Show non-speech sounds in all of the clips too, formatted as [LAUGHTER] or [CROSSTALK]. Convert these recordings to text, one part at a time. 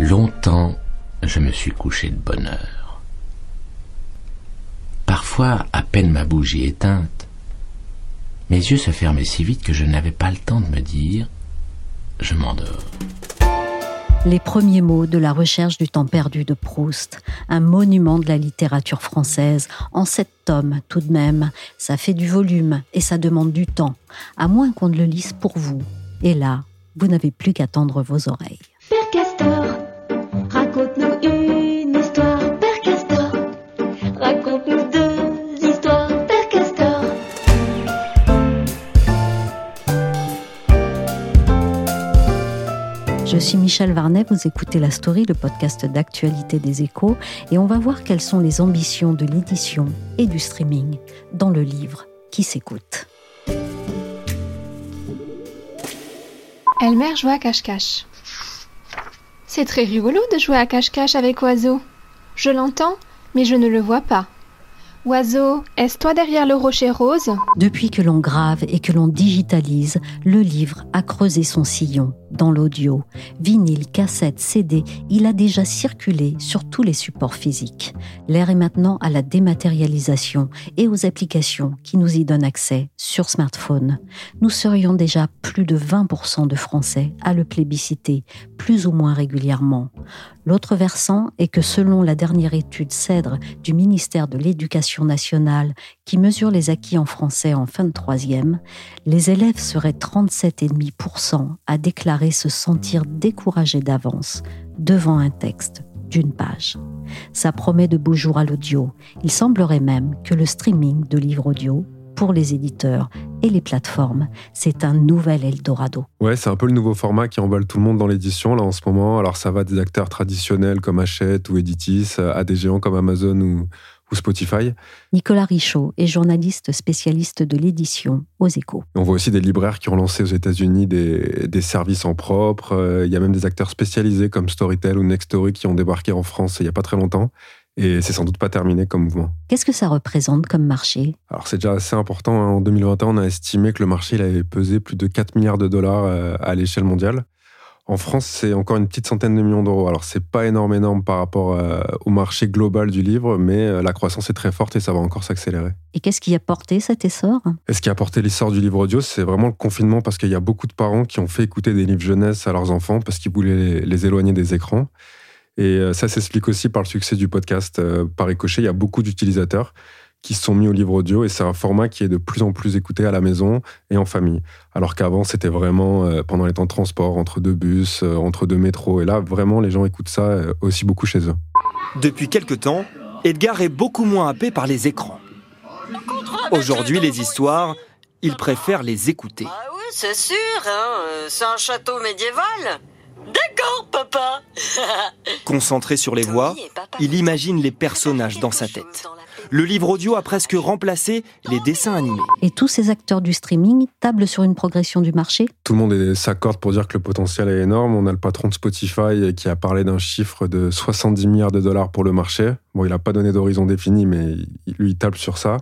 Longtemps, je me suis couché de bonne heure. Parfois, à peine ma bougie éteinte, mes yeux se fermaient si vite que je n'avais pas le temps de me dire je m'endors. Les premiers mots de la recherche du temps perdu de Proust, un monument de la littérature française, en sept tomes tout de même. Ça fait du volume et ça demande du temps, à moins qu'on ne le lise pour vous. Et là, vous n'avez plus qu'à tendre vos oreilles. Père Castor, raconte-nous une histoire. Père Castor, raconte-nous deux histoires. Père Castor. Je suis Michel Varnet, vous écoutez La Story, le podcast d'actualité des échos, et on va voir quelles sont les ambitions de l'édition et du streaming dans le livre qui s'écoute. Elmer joue à cache-cache. C'est très rigolo de jouer à cache-cache avec Oiseau. Je l'entends, mais je ne le vois pas. Oiseau, est-ce toi derrière le rocher rose? Depuis que l'on grave et que l'on digitalise, le livre a creusé son sillon dans l'audio. Vinyle, cassette, CD, il a déjà circulé sur tous les supports physiques. L'air est maintenant à la dématérialisation et aux applications qui nous y donnent accès sur smartphone. Nous serions déjà plus de 20% de Français à le plébisciter, plus ou moins régulièrement. L'autre versant est que selon la dernière étude CEDRE du ministère de l'Éducation nationale qui mesure les acquis en français en fin de troisième, les élèves seraient 37,5% à déclarer se sentir découragés d'avance devant un texte d'une page. Ça promet de beaux jours à l'audio. Il semblerait même que le streaming de livres audio pour les éditeurs et les plateformes, c'est un nouvel Eldorado. Ouais, c'est un peu le nouveau format qui emballe tout le monde dans l'édition là en ce moment. Alors ça va des acteurs traditionnels comme Hachette ou Editis à des géants comme Amazon ou, ou Spotify. Nicolas Richaud est journaliste spécialiste de l'édition aux échos. On voit aussi des libraires qui ont lancé aux États-Unis des, des, services en propre. Euh, il y a même des acteurs spécialisés comme Storytel ou Nextory qui ont débarqué en France il n'y a pas très longtemps. Et c'est sans doute pas terminé comme mouvement. Qu'est-ce que ça représente comme marché? Alors c'est déjà assez important. hein. En 2021, on a estimé que le marché il avait pesé plus de 4 milliards de dollars euh, à l'échelle mondiale. En France, c'est encore une petite centaine de millions d'euros. Alors, c'est pas énorme, énorme par rapport euh, au marché global du livre, mais euh, la croissance est très forte et ça va encore s'accélérer. Et qu'est-ce qui a porté cet essor? Et ce qui a porté l'essor du livre audio, c'est vraiment le confinement parce qu'il y a beaucoup de parents qui ont fait écouter des livres jeunesse à leurs enfants parce qu'ils voulaient les, les, éloigner des écrans. Et euh, ça s'explique aussi par le succès du podcast. Par ricochet, il y a beaucoup d'utilisateurs qui se sont mis au livre audio et c'est un format qui est de plus en plus écouté à la maison et en famille. Alors qu'avant, c'était vraiment euh, pendant les temps de transport, entre deux bus, euh, entre deux métros. Et là, vraiment, les gens écoutent ça euh, aussi beaucoup chez eux. Depuis quelque temps, Edgar est beaucoup moins happé par les écrans. Aujourd'hui, les histoires, il préfère les écouter. Ah oui, c'est sûr, hein, c'est un château médiéval. D'accord, papa. [LAUGHS] Concentré sur les voix, il imagine les personnages dans sa tête. Le livre audio a presque remplacé les dessins animés. Et tous ces acteurs du streaming tablent sur une progression du marché Tout le monde s'accorde pour dire que le potentiel est énorme. On a le patron de Spotify qui a parlé d'un chiffre de 70 milliards de dollars pour le marché. Bon, il n'a pas donné d'horizon défini, mais lui, il table sur ça.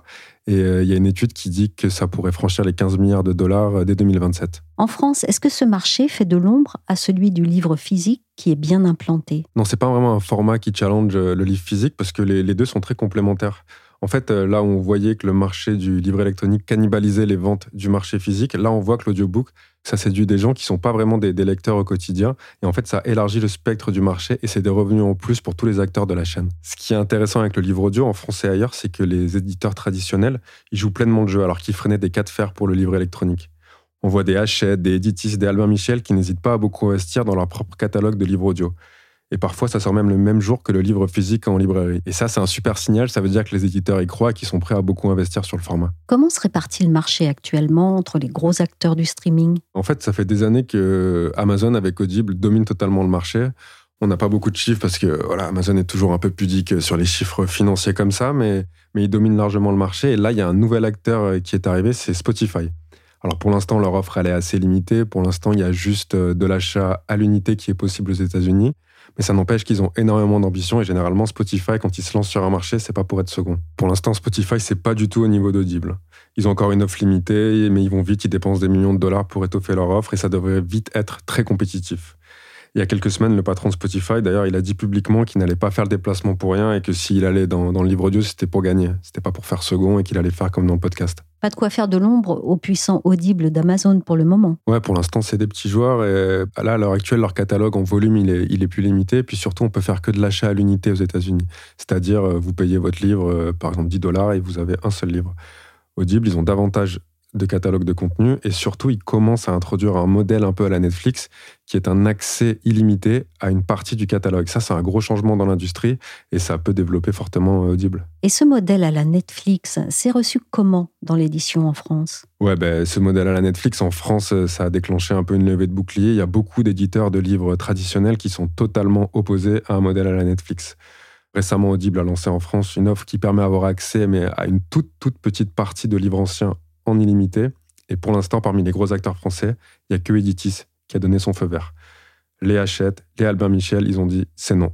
Et euh, il y a une étude qui dit que ça pourrait franchir les 15 milliards de dollars euh, dès 2027. En France, est-ce que ce marché fait de l'ombre à celui du livre physique qui est bien implanté? Non, c'est pas vraiment un format qui challenge euh, le livre physique parce que les, les deux sont très complémentaires. En fait, là où on voyait que le marché du livre électronique cannibalisait les ventes du marché physique, là on voit que l'audiobook, ça séduit des gens qui sont pas vraiment des, des, lecteurs au quotidien. Et en fait, ça élargit le spectre du marché et c'est des revenus en plus pour tous les acteurs de la chaîne. Ce qui est intéressant avec le livre audio en français et ailleurs, c'est que les éditeurs traditionnels, ils jouent pleinement le jeu alors qu'ils freinaient des cas de fer pour le livre électronique. On voit des Hachette, des Editis, des Albin Michel qui n'hésitent pas à beaucoup investir dans leur propre catalogue de livres audio. Et parfois, ça sort même le même jour que le livre physique en librairie. Et ça, c'est un super signal. Ça veut dire que les éditeurs y croient et qu'ils sont prêts à beaucoup investir sur le format. Comment se répartit le marché actuellement entre les gros acteurs du streaming? En fait, ça fait des années que Amazon, avec Audible, domine totalement le marché. On n'a pas beaucoup de chiffres parce que voilà, Amazon est toujours un peu pudique sur les chiffres financiers comme ça, mais, mais il domine largement le marché. Et là, il y a un nouvel acteur qui est arrivé, c'est Spotify. Alors pour l'instant, leur offre, elle est assez limitée. Pour l'instant, il y a juste de l'achat à l'unité qui est possible aux États-Unis. Mais ça n'empêche qu'ils ont énormément d'ambition et généralement Spotify, quand ils se lancent sur un marché, c'est pas pour être second. Pour l'instant, Spotify, c'est pas du tout au niveau d'Audible. Ils ont encore une offre limitée, mais ils vont vite, ils dépensent des millions de dollars pour étoffer leur offre et ça devrait vite être très compétitif. Il y a quelques semaines, le patron de Spotify, d'ailleurs, il a dit publiquement qu'il n'allait pas faire le déplacement pour rien et que s'il allait dans, le livre audio, c'était pour gagner. C'était pas pour faire second et qu'il allait faire comme dans le podcast. Pas de quoi faire de l'ombre au puissant audible d'Amazon pour le moment. Ouais, pour l'instant, c'est des petits joueurs et là, à l'heure actuelle, leur catalogue en volume, il est, il est plus limité. Et puis surtout, on peut faire que de l'achat à l'unité aux États-Unis. C'est-à-dire, euh, vous payez votre livre, euh, par exemple, 10 dollars et vous avez un seul livre. Audible, ils ont davantage de catalogue de contenu et surtout ils commencent à introduire un modèle un peu à la Netflix qui est un accès illimité à une partie du catalogue. Ça c'est un gros changement dans l'industrie et ça peut développer fortement euh, Audible. Et ce modèle à la Netflix, c'est reçu comment dans l'édition en France? Ouais, ben, ce modèle à la Netflix en France, euh, ça a déclenché un peu une levée de bouclier. Il y a beaucoup d'éditeurs de livres traditionnels qui sont totalement opposés à un modèle à la Netflix. Récemment, Audible a lancé en France une offre qui permet d'avoir accès mais à une toute, toute petite partie de livres anciens en illimité. Et pour l'instant, parmi les gros acteurs français, il n'y a que Editis qui a donné son feu vert. Les Hachette, les Albin Michel, ils ont dit c'est non.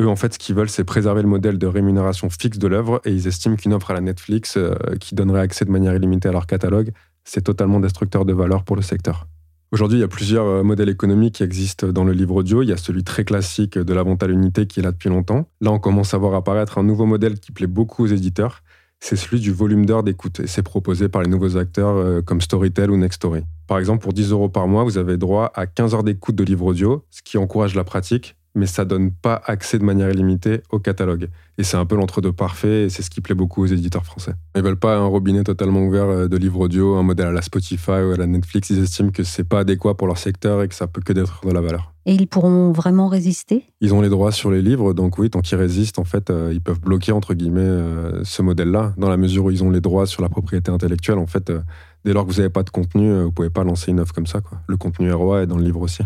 Eux, en fait, ce qu'ils veulent, c'est préserver le modèle de rémunération fixe de l'œuvre et ils estiment qu'une offre à la Netflix euh, qui donnerait accès de manière illimitée à leur catalogue, c'est totalement destructeur de valeur pour le secteur. Aujourd'hui, il y a plusieurs euh, modèles économiques qui existent dans le livre audio. Il y a celui très classique de la vente à l'unité qui est là depuis longtemps. Là, on commence à voir apparaître un nouveau modèle qui plaît beaucoup aux éditeurs c'est celui du volume d'heures d'écoute. Et c'est proposé par les nouveaux acteurs euh, comme Storytel ou Nextory. Par exemple, pour 10 euros par mois, vous avez droit à 15 heures d'écoute de livres audio, ce qui encourage la pratique, mais ça donne pas accès de manière illimitée au catalogue. Et c'est un peu l'entre-deux parfait, et c'est ce qui plaît beaucoup aux éditeurs français. Ils veulent pas un robinet totalement ouvert euh, de livres audio, un modèle à la Spotify ou à la Netflix. Ils estiment que c'est pas adéquat pour leur secteur et que ça peut que d'être de la valeur. Et ils pourront vraiment résister? Ils ont les droits sur les livres, donc oui, tant qu'ils résistent, en fait, euh, ils peuvent bloquer, entre guillemets, euh, ce modèle-là, dans la mesure où ils ont les droits sur la propriété intellectuelle. En fait, dès lors que vous n'avez pas de contenu, vous pouvez pas lancer une offre comme ça. Quoi. Le contenu ROI est dans le livre aussi.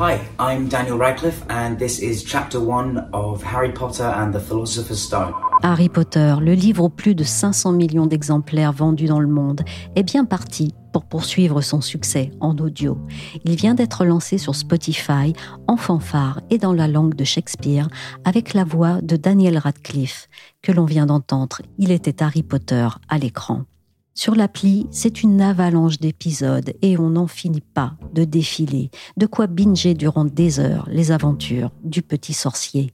Hi, I'm Daniel Radcliffe, and this is chapter one of Harry Potter and the Philosopher's Stone. Harry Potter, le livre aux plus de 500 millions d'exemplaires vendus dans le monde, est bien parti pour poursuivre son succès en audio. Il vient d'être lancé sur Spotify en fanfare et dans la langue de Shakespeare avec la voix de Daniel Radcliffe que l'on vient d'entendre. Il était Harry Potter à l'écran. Sur l'appli, c'est une avalanche d'épisodes et on n'en finit pas de défiler, de quoi binger durant des heures les aventures du petit sorcier.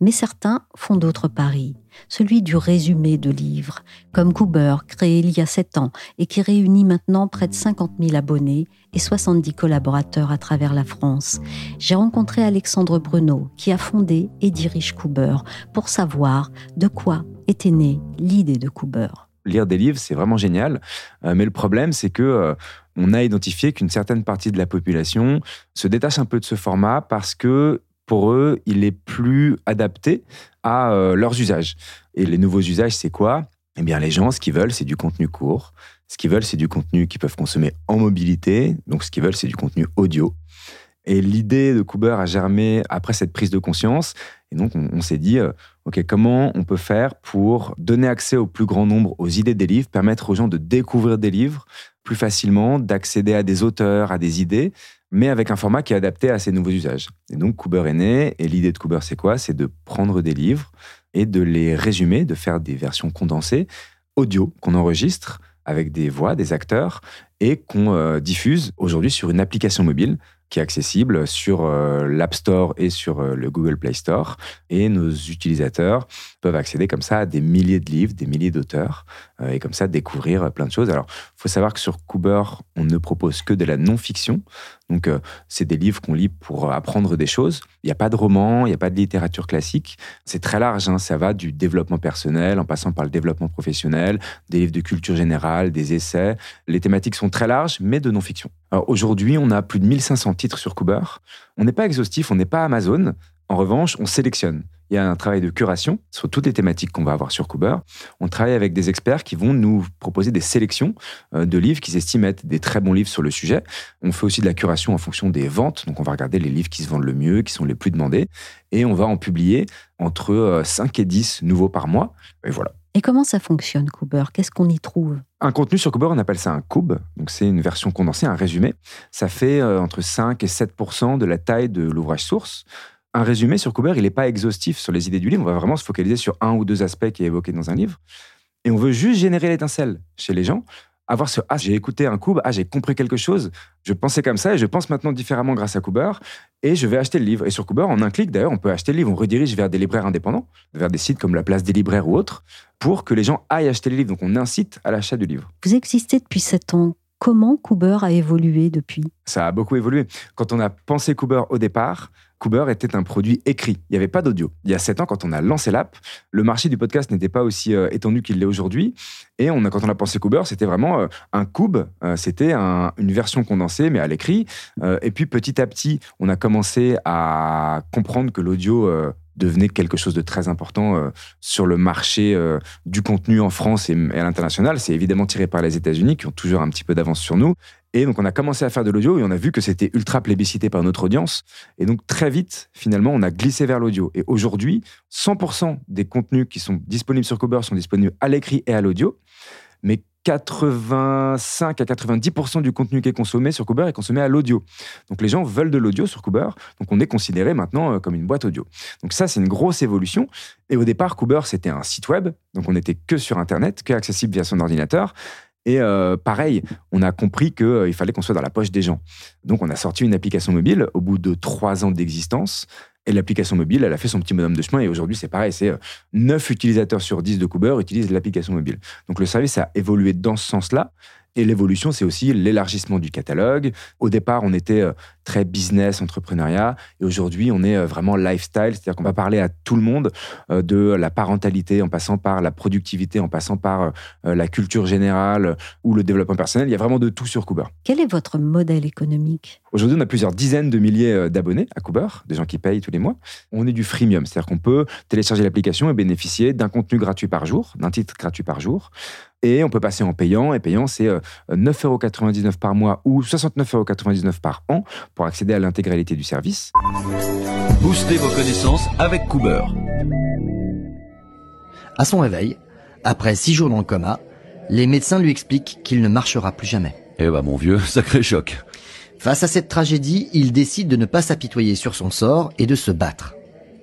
Mais certains font d'autres paris, celui du résumé de livres, comme Cooper, créé il y a sept ans et qui réunit maintenant près de 50 000 abonnés et 70 collaborateurs à travers la France. J'ai rencontré Alexandre Bruno, qui a fondé et dirige Cooper, pour savoir de quoi était née l'idée de Cooper lire des livres, c'est vraiment génial. Euh, mais le problème, c'est que euh, on a identifié qu'une certaine partie de la population se détache un peu de ce format parce que pour eux, il est plus adapté à euh, leurs usages. Et les nouveaux usages, c'est quoi? Eh bien, les gens, ce qu'ils veulent, c'est du contenu court. Ce qu'ils veulent, c'est du contenu qu'ils peuvent consommer en mobilité. Donc, ce qu'ils veulent, c'est du contenu audio. Et l'idée de Cooper a germé après cette prise de conscience. Et donc, on, s'est dit, euh, OK, comment on peut faire pour donner accès au plus grand nombre aux idées des livres, permettre aux gens de découvrir des livres plus facilement, d'accéder à des auteurs, à des idées, mais avec un format qui est adapté à ces nouveaux usages. Et donc, Cooper est né. Et l'idée de Cooper, c'est quoi? C'est de prendre des livres et de les résumer, de faire des versions condensées, audio qu'on enregistre avec des voix, des acteurs, et qu'on euh, diffuse aujourd'hui sur une application mobile qui est accessible sur euh, l'App Store et sur euh, le Google Play Store. Et nos utilisateurs peuvent accéder comme ça à des milliers de livres, des milliers d'auteurs, et comme ça découvrir plein de choses. Alors, il faut savoir que sur Cooper, on ne propose que de la non-fiction. Donc, euh, c'est des livres qu'on lit pour apprendre des choses. Il n'y a pas de roman, il n'y a pas de littérature classique. C'est très large. hein. Ça va du développement personnel en passant par le développement professionnel, des livres de culture générale, des essais. Les thématiques sont très larges, mais de non-fiction. Aujourd'hui, on a plus de 1500 titres sur Cooper. On n'est pas exhaustif, on n'est pas Amazon. En revanche, on sélectionne. Il y a un travail de curation sur toutes les thématiques qu'on va avoir sur Cooper. On travaille avec des experts qui vont nous proposer des sélections euh, de livres qu'ils estiment être des très bons livres sur le sujet. On fait aussi de la curation en fonction des ventes. Donc, on va regarder les livres qui se vendent le mieux, qui sont les plus demandés. Et on va en publier entre euh, 5 et 10 nouveaux par mois. Et voilà. Et comment ça fonctionne, Cooper Qu'est-ce qu'on y trouve? Un contenu sur Cooper, on appelle ça un cube. Donc, c'est une version condensée, un résumé. Ça fait euh, entre 5 et 7% de la taille de l'ouvrage source. Un résumé sur Cooper, il n'est pas exhaustif sur les idées du livre. On va vraiment se focaliser sur un ou deux aspects qui est évoqué dans un livre. Et on veut juste générer l'étincelle chez les gens. Avoir ce Ah, j'ai écouté un Cooper, ah, j'ai compris quelque chose. Je pensais comme ça et je pense maintenant différemment grâce à Cooper. Et je vais acheter le livre. Et sur Cooper, en un clic, d'ailleurs, on peut acheter le livre. On redirige vers des libraires indépendants, vers des sites comme la place des libraires ou autres, pour que les gens aillent acheter les livres. Donc, on incite à l'achat du livre. Vous existez depuis 7 ans. Comment Cooper a évolué depuis? Ça a beaucoup évolué. Quand on a pensé Cooper au départ, Cooper était un produit écrit. Il n'y avait pas d'audio. Il y a sept ans, quand on a lancé l'app, le marché du podcast n'était pas aussi euh, étendu qu'il l'est aujourd'hui. Et on a, quand on a pensé Cooper, c'était vraiment euh, un cube. Euh, c'était un- une version condensée, mais à l'écrit. Et puis petit à petit, on a commencé à comprendre que l'audio devenait quelque chose de très important euh, sur le marché euh, du contenu en France et, à l'international. C'est évidemment tiré par les États-Unis, qui ont toujours un petit peu d'avance sur nous. Et donc, on a commencé à faire de l'audio et on a vu que c'était ultra plébiscité par notre audience. Et donc, très vite, finalement, on a glissé vers l'audio. Et aujourd'hui, 100% des contenus qui sont disponibles sur Cooper sont disponibles à l'écrit et à l'audio. Mais 85 à 90% du contenu qui est consommé sur Cooper est consommé à l'audio. Donc les gens veulent de l'audio sur Cooper, donc on est considéré maintenant euh, comme une boîte audio. Donc ça, c'est une grosse évolution. Et au départ, Cooper, c'était un site web, donc on n'était que sur Internet, que accessible via son ordinateur. Et euh, pareil, on a compris qu'il fallait qu'on soit dans la poche des gens. Donc on a sorti une application mobile au bout de trois ans d'existence. Et l'application mobile, elle a fait son petit bonhomme de chemin. Et aujourd'hui, c'est pareil, c'est euh, 9 utilisateurs sur 10 de Cooper utilisent l'application mobile. Donc le service a évolué dans ce sens-là. Et l'évolution, c'est aussi l'élargissement du catalogue. Au départ, on était euh, très business, entrepreneuriat. Et aujourd'hui, on est euh, vraiment lifestyle. C'est-à-dire qu'on va parler à tout le monde euh, de la parentalité, en passant par la productivité, en passant par la culture générale ou le développement personnel. Il y a vraiment de tout sur Cooper. Quel est votre modèle économique? Aujourd'hui, on a plusieurs dizaines de milliers d'abonnés à Cooper, des gens qui payent tous les mois. On est du freemium, c'est-à-dire qu'on peut télécharger l'application et bénéficier d'un contenu gratuit par jour, d'un titre gratuit par jour. Et on peut passer en payant. Et payant, c'est euh, 9,99€ par mois ou 69,99€ par an pour accéder à l'intégralité du service. Boostez vos connaissances avec Cooper. À son réveil, après six jours dans le coma, les médecins lui expliquent qu'il ne marchera plus jamais. Eh bah mon vieux, [LAUGHS] sacré choc. Face à cette tragédie, il décide de ne pas s'apitoyer sur son sort et de se battre.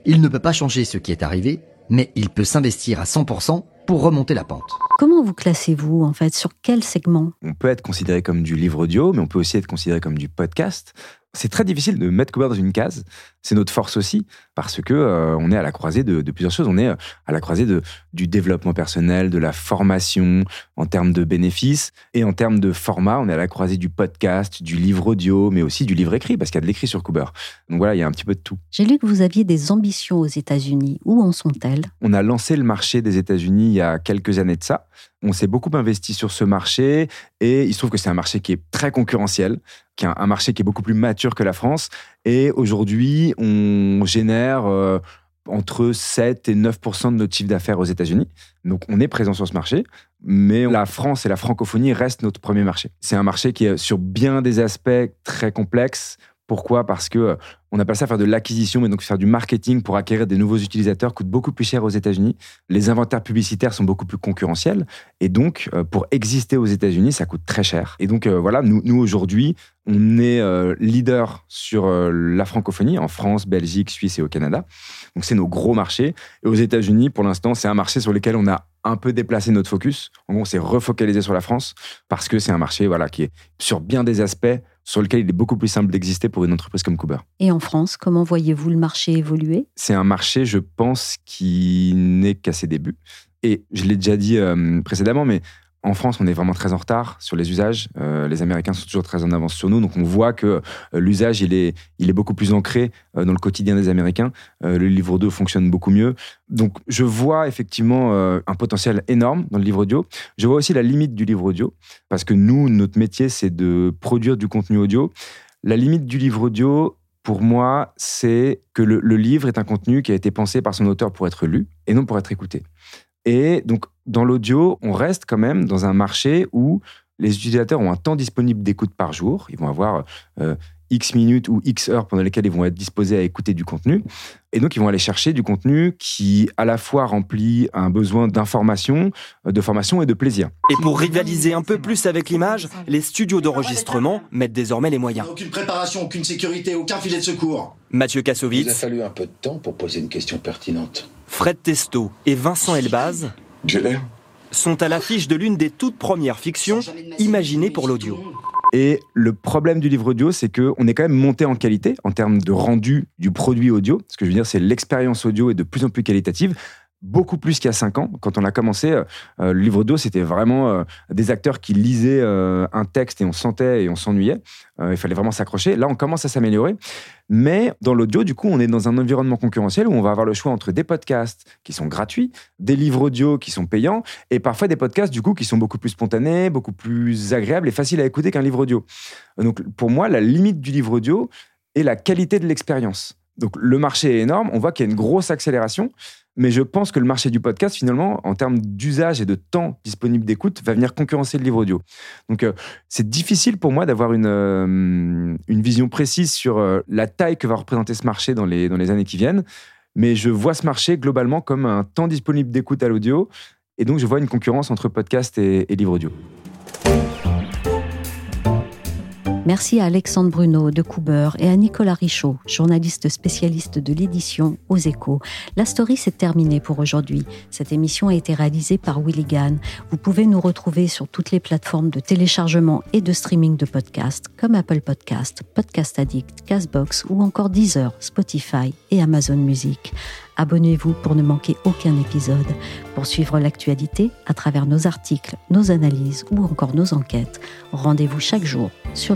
Il ne peut pas changer ce qui est arrivé, mais il peut s'investir à 100% pour remonter la pente. Comment vous classez-vous, en fait? Sur quel segment? On peut être considéré comme du livre audio, mais on peut aussi être considéré comme du podcast. C'est très difficile de mettre Cooper dans une case. C'est notre force aussi, parce que euh, on est à la croisée de, de plusieurs choses. On est euh, à la croisée de, du développement personnel, de la formation en termes de bénéfices, et en termes de format, on est à la croisée du podcast, du livre audio, mais aussi du livre écrit, parce qu'il y a de l'écrit sur Cooper. Donc voilà, il y a un petit peu de tout. J'ai lu que vous aviez des ambitions aux États-Unis. Où en sont-elles? On a lancé le marché des États-Unis il y a quelques années de ça. On s'est beaucoup investi sur ce marché et il se trouve que c'est un marché qui est très concurrentiel, qui est un, marché qui est beaucoup plus mature que la France. Et aujourd'hui, on génère euh, entre 7 et 9% de notre chiffre d'affaires aux États-Unis. Donc on est présent sur ce marché, mais la France et la francophonie restent notre premier marché. C'est un marché qui est sur bien des aspects très complexes. Pourquoi? Parce que on appelle ça faire de l'acquisition, mais donc faire du marketing pour acquérir des nouveaux utilisateurs coûte beaucoup plus cher aux États-Unis. Les inventaires publicitaires sont beaucoup plus concurrentiels. Et donc, euh, pour exister aux États-Unis, ça coûte très cher. Et donc, euh, voilà, nous, aujourd'hui, on est euh, leader sur la francophonie en France, Belgique, Suisse et au Canada. Donc, c'est nos gros marchés. Et aux États-Unis, pour l'instant, c'est un marché sur lequel on a un peu déplacé notre focus. En gros, on s'est refocalisé sur la France parce que c'est un marché voilà, qui est sur bien des aspects sur lequel il est beaucoup plus simple d'exister pour une entreprise comme Cooper. Et en France, comment voyez-vous le marché évoluer? C'est un marché, je pense, qui n'est qu'à ses débuts. Et je l'ai déjà dit euh, précédemment, mais En France, on est vraiment très en retard sur les usages. Euh, les Américains sont toujours très en avance sur nous. Donc, on voit que euh, l'usage, il est, il est beaucoup plus ancré euh, dans le quotidien des Américains. le livre audio fonctionne beaucoup mieux. Donc, je vois effectivement un potentiel énorme dans le livre audio. Je vois aussi la limite du livre audio. Parce que nous, notre métier, c'est de produire du contenu audio. La limite du livre audio, pour moi, c'est que le, le livre est un contenu qui a été pensé par son auteur pour être lu et non pour être écouté. Et donc, dans l'audio, on reste quand même dans un marché où les utilisateurs ont un temps disponible d'écoute par jour. Ils vont avoir euh, X minutes ou X heures pendant lesquelles ils vont être disposés à écouter du contenu. Et donc, ils vont aller chercher du contenu qui, à la fois, remplit un besoin d'information, euh, de formation et de plaisir. Et pour rivaliser un peu plus avec l'image, les studios d'enregistrement mettent désormais les moyens. Aucune préparation, aucune sécurité, aucun filet de secours. Mathieu Kassovitz. Il a fallu un peu de temps pour poser une question pertinente. Fred Testo et Vincent Elbaz sont à l'affiche de l'une des toutes premières fictions imaginées pour l'audio. Et le problème du livre audio, c'est qu'on est quand même monté en qualité en termes de rendu du produit audio. Ce que je veux dire, c'est l'expérience audio est de plus en plus qualitative beaucoup plus qu'il y a cinq ans. Quand on a commencé, euh, le livre audio, c'était vraiment euh, des acteurs qui lisaient euh, un texte et on sentait et on s'ennuyait. il fallait vraiment s'accrocher. Là, on commence à s'améliorer. Mais dans l'audio, du coup, on est dans un environnement concurrentiel où on va avoir le choix entre des podcasts qui sont gratuits, des livres audio qui sont payants, et parfois des podcasts, du coup, qui sont beaucoup plus spontanés, beaucoup plus agréables et faciles à écouter qu'un livre audio. Donc, pour moi, la limite du livre audio est la qualité de l'expérience. Donc, le marché est énorme. On voit qu'il y a une grosse accélération. Mais je pense que le marché du podcast, finalement, en termes d'usage et de temps disponible d'écoute, va venir concurrencer le livre audio. Donc, euh, c'est difficile pour moi d'avoir une, euh, une vision précise sur euh, la taille que va représenter ce marché dans les, dans les années qui viennent. Mais je vois ce marché globalement comme un temps disponible d'écoute à l'audio. Et donc, je vois une concurrence entre podcast et, et livre audio. Merci à Alexandre Bruno de Couber et à Nicolas Richaud, journaliste spécialiste de l'édition aux échos. La story s'est terminée pour aujourd'hui. Cette émission a été réalisée par Willigan. Vous pouvez nous retrouver sur toutes les plateformes de téléchargement et de streaming de podcasts comme Apple Podcast, Podcast Addict, Castbox ou encore Deezer, Spotify et Amazon Music. Abonnez-vous pour ne manquer aucun épisode. Pour suivre l'actualité à travers nos articles, nos analyses ou encore nos enquêtes, rendez-vous chaque jour sur